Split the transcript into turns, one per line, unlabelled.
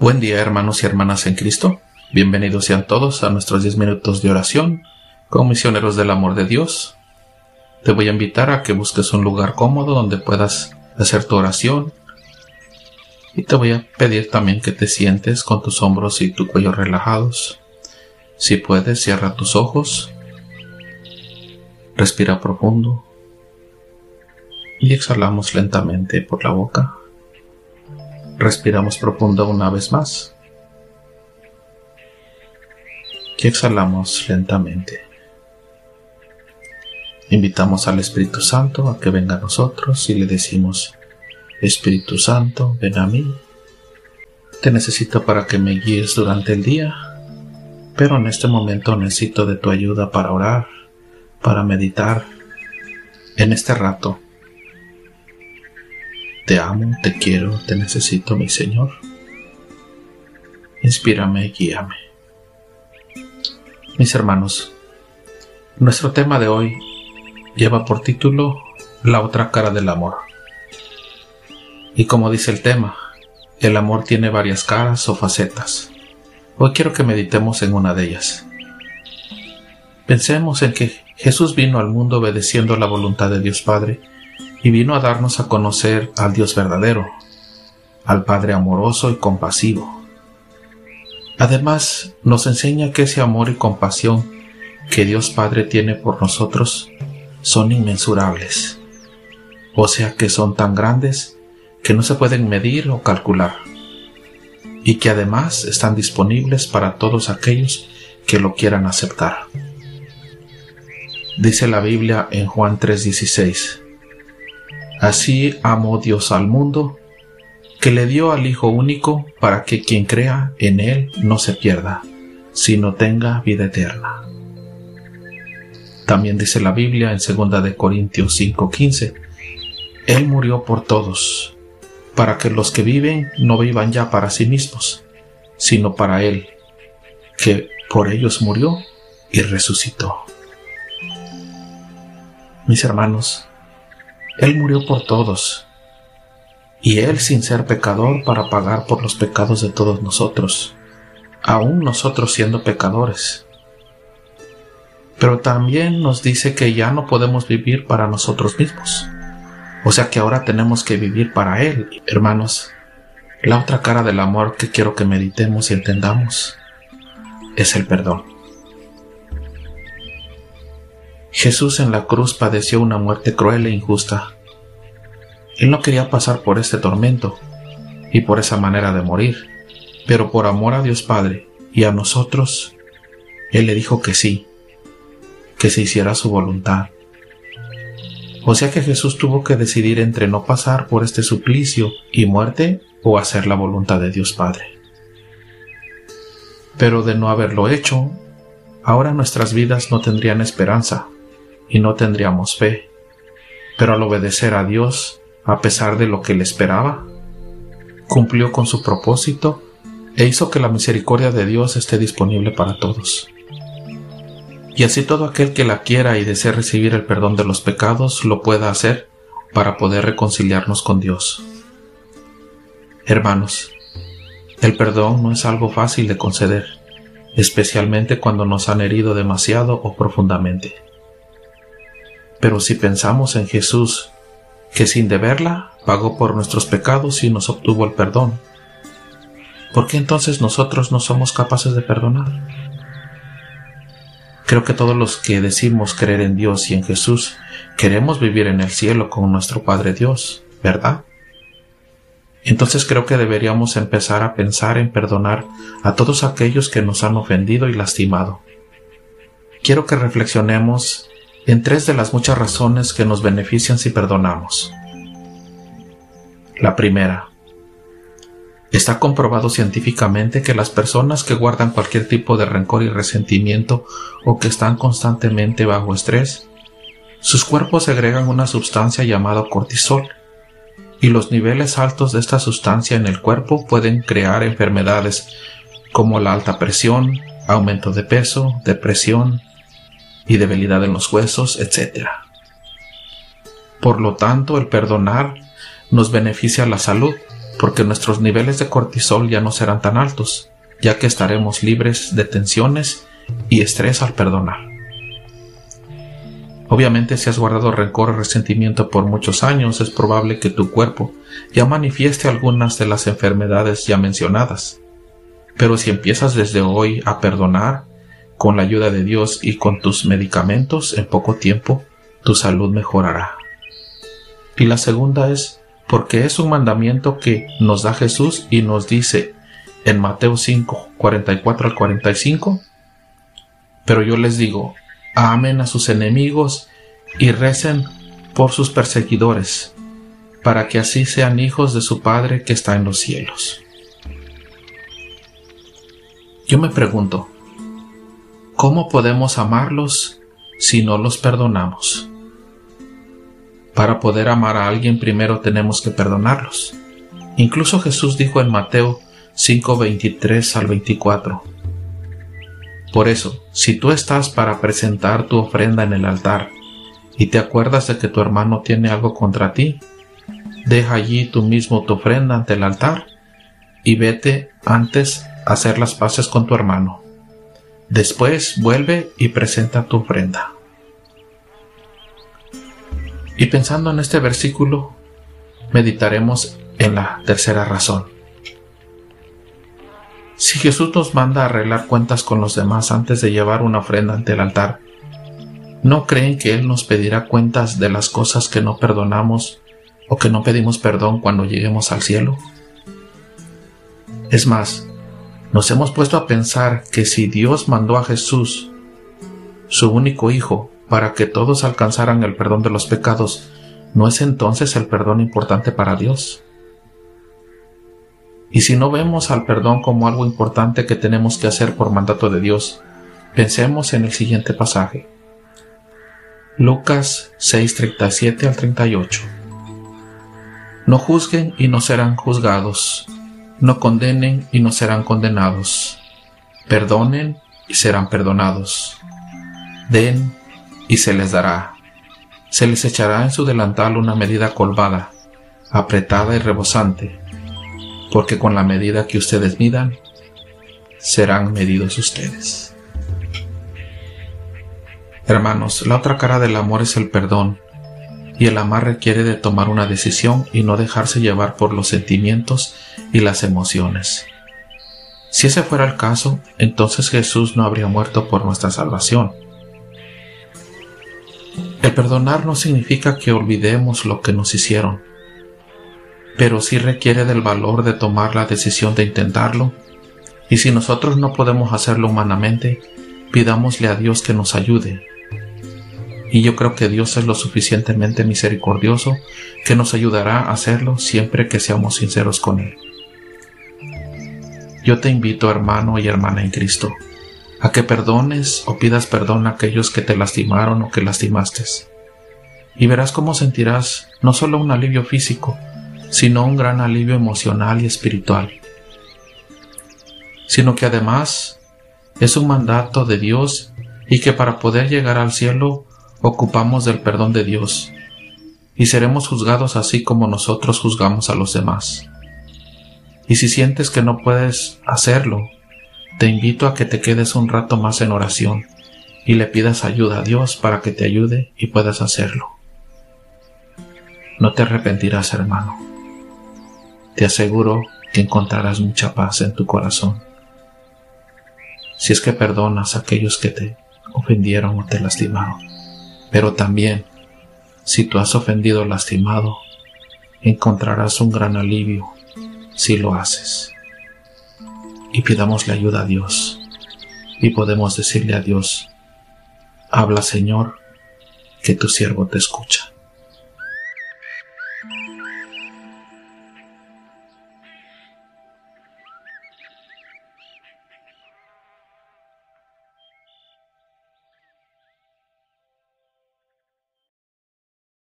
Buen día hermanos y hermanas en Cristo. Bienvenidos sean todos a nuestros 10 minutos de oración como misioneros del amor de Dios. Te voy a invitar a que busques un lugar cómodo donde puedas hacer tu oración. Y te voy a pedir también que te sientes con tus hombros y tu cuello relajados. Si puedes, cierra tus ojos. Respira profundo. Y exhalamos lentamente por la boca. Respiramos profundo una vez más. Y exhalamos lentamente. Invitamos al Espíritu Santo a que venga a nosotros y le decimos, Espíritu Santo, ven a mí. Te necesito para que me guíes durante el día, pero en este momento necesito de tu ayuda para orar, para meditar. En este rato te amo, te quiero, te necesito, mi Señor. Inspírame y guíame. Mis hermanos, nuestro tema de hoy lleva por título La otra cara del amor. Y como dice el tema, el amor tiene varias caras o facetas. Hoy quiero que meditemos en una de ellas. Pensemos en que Jesús vino al mundo obedeciendo la voluntad de Dios Padre y vino a darnos a conocer al Dios verdadero, al Padre amoroso y compasivo. Además, nos enseña que ese amor y compasión que Dios Padre tiene por nosotros son inmensurables, o sea que son tan grandes que no se pueden medir o calcular, y que además están disponibles para todos aquellos que lo quieran aceptar. Dice la Biblia en Juan 3:16, Así amó Dios al mundo, que le dio al Hijo único para que quien crea en Él no se pierda, sino tenga vida eterna. También dice la Biblia en 2 de Corintios 5:15, Él murió por todos, para que los que viven no vivan ya para sí mismos, sino para Él, que por ellos murió y resucitó. Mis hermanos, él murió por todos, y Él sin ser pecador para pagar por los pecados de todos nosotros, aún nosotros siendo pecadores. Pero también nos dice que ya no podemos vivir para nosotros mismos. O sea que ahora tenemos que vivir para Él, hermanos. La otra cara del amor que quiero que meditemos y entendamos es el perdón. Jesús en la cruz padeció una muerte cruel e injusta. Él no quería pasar por este tormento y por esa manera de morir, pero por amor a Dios Padre y a nosotros, Él le dijo que sí, que se hiciera su voluntad. O sea que Jesús tuvo que decidir entre no pasar por este suplicio y muerte o hacer la voluntad de Dios Padre. Pero de no haberlo hecho, ahora nuestras vidas no tendrían esperanza y no tendríamos fe. Pero al obedecer a Dios, a pesar de lo que él esperaba, cumplió con su propósito e hizo que la misericordia de Dios esté disponible para todos. Y así todo aquel que la quiera y desee recibir el perdón de los pecados lo pueda hacer para poder reconciliarnos con Dios. Hermanos, el perdón no es algo fácil de conceder, especialmente cuando nos han herido demasiado o profundamente. Pero si pensamos en Jesús, que sin deberla pagó por nuestros pecados y nos obtuvo el perdón, ¿por qué entonces nosotros no somos capaces de perdonar? Creo que todos los que decimos creer en Dios y en Jesús queremos vivir en el cielo con nuestro Padre Dios, ¿verdad? Entonces creo que deberíamos empezar a pensar en perdonar a todos aquellos que nos han ofendido y lastimado. Quiero que reflexionemos en tres de las muchas razones que nos benefician si perdonamos. La primera, está comprobado científicamente que las personas que guardan cualquier tipo de rencor y resentimiento o que están constantemente bajo estrés, sus cuerpos segregan una sustancia llamada cortisol, y los niveles altos de esta sustancia en el cuerpo pueden crear enfermedades como la alta presión, aumento de peso, depresión, y debilidad en los huesos, etc. Por lo tanto, el perdonar nos beneficia la salud porque nuestros niveles de cortisol ya no serán tan altos, ya que estaremos libres de tensiones y estrés al perdonar. Obviamente si has guardado rencor o resentimiento por muchos años, es probable que tu cuerpo ya manifieste algunas de las enfermedades ya mencionadas. Pero si empiezas desde hoy a perdonar, con la ayuda de Dios y con tus medicamentos, en poco tiempo tu salud mejorará. Y la segunda es porque es un mandamiento que nos da Jesús y nos dice en Mateo 5, 44 al 45, pero yo les digo, amen a sus enemigos y recen por sus perseguidores, para que así sean hijos de su Padre que está en los cielos. Yo me pregunto, ¿cómo podemos amarlos si no los perdonamos? Para poder amar a alguien primero tenemos que perdonarlos. Incluso Jesús dijo en Mateo 5:23 al 24, por eso, si tú estás para presentar tu ofrenda en el altar y te acuerdas de que tu hermano tiene algo contra ti, deja allí tú mismo tu ofrenda ante el altar y vete antes a hacer las paces con tu hermano. Después vuelve y presenta tu ofrenda. Y pensando en este versículo, meditaremos en la tercera razón. Si Jesús nos manda a arreglar cuentas con los demás antes de llevar una ofrenda ante el altar, ¿no creen que Él nos pedirá cuentas de las cosas que no perdonamos o que no pedimos perdón cuando lleguemos al cielo? Es más, nos hemos puesto a pensar que si Dios mandó a Jesús, su único Hijo, para que todos alcanzaran el perdón de los pecados, ¿no es entonces el perdón importante para Dios? Y si no vemos al perdón como algo importante que tenemos que hacer por mandato de Dios, pensemos en el siguiente pasaje. Lucas 6:37 al 38. No juzguen y no serán juzgados. No condenen y no serán condenados. Perdonen y serán perdonados. Den y se les dará. Se les echará en su delantal una medida colvada, apretada y rebosante porque con la medida que ustedes midan, serán medidos ustedes. Hermanos, la otra cara del amor es el perdón, y el amar requiere de tomar una decisión y no dejarse llevar por los sentimientos y las emociones. Si ese fuera el caso, entonces Jesús no habría muerto por nuestra salvación. El perdonar no significa que olvidemos lo que nos hicieron, pero sí requiere del valor de tomar la decisión de intentarlo. Y si nosotros no podemos hacerlo humanamente, pidámosle a Dios que nos ayude. Y yo creo que Dios es lo suficientemente misericordioso que nos ayudará a hacerlo siempre que seamos sinceros con Él. Yo te invito, hermano y hermana en Cristo, a que perdones o pidas perdón a aquellos que te lastimaron o que lastimaste. Y verás cómo sentirás no solo un alivio físico, sino un gran alivio emocional y espiritual, sino que además es un mandato de Dios y que para poder llegar al cielo ocupamos del perdón de Dios y seremos juzgados así como nosotros juzgamos a los demás. Y si sientes que no puedes hacerlo, te invito a que te quedes un rato más en oración y le pidas ayuda a Dios para que te ayude y puedas hacerlo. No te arrepentirás, hermano te aseguro que encontrarás mucha paz en tu corazón. Si es que perdonas a aquellos que te ofendieron o te lastimaron. Pero también, si tú has ofendido o lastimado, encontrarás un gran alivio si lo haces. Y pidámosle ayuda a Dios. Y podemos decirle a Dios, habla Señor, que tu siervo te escucha.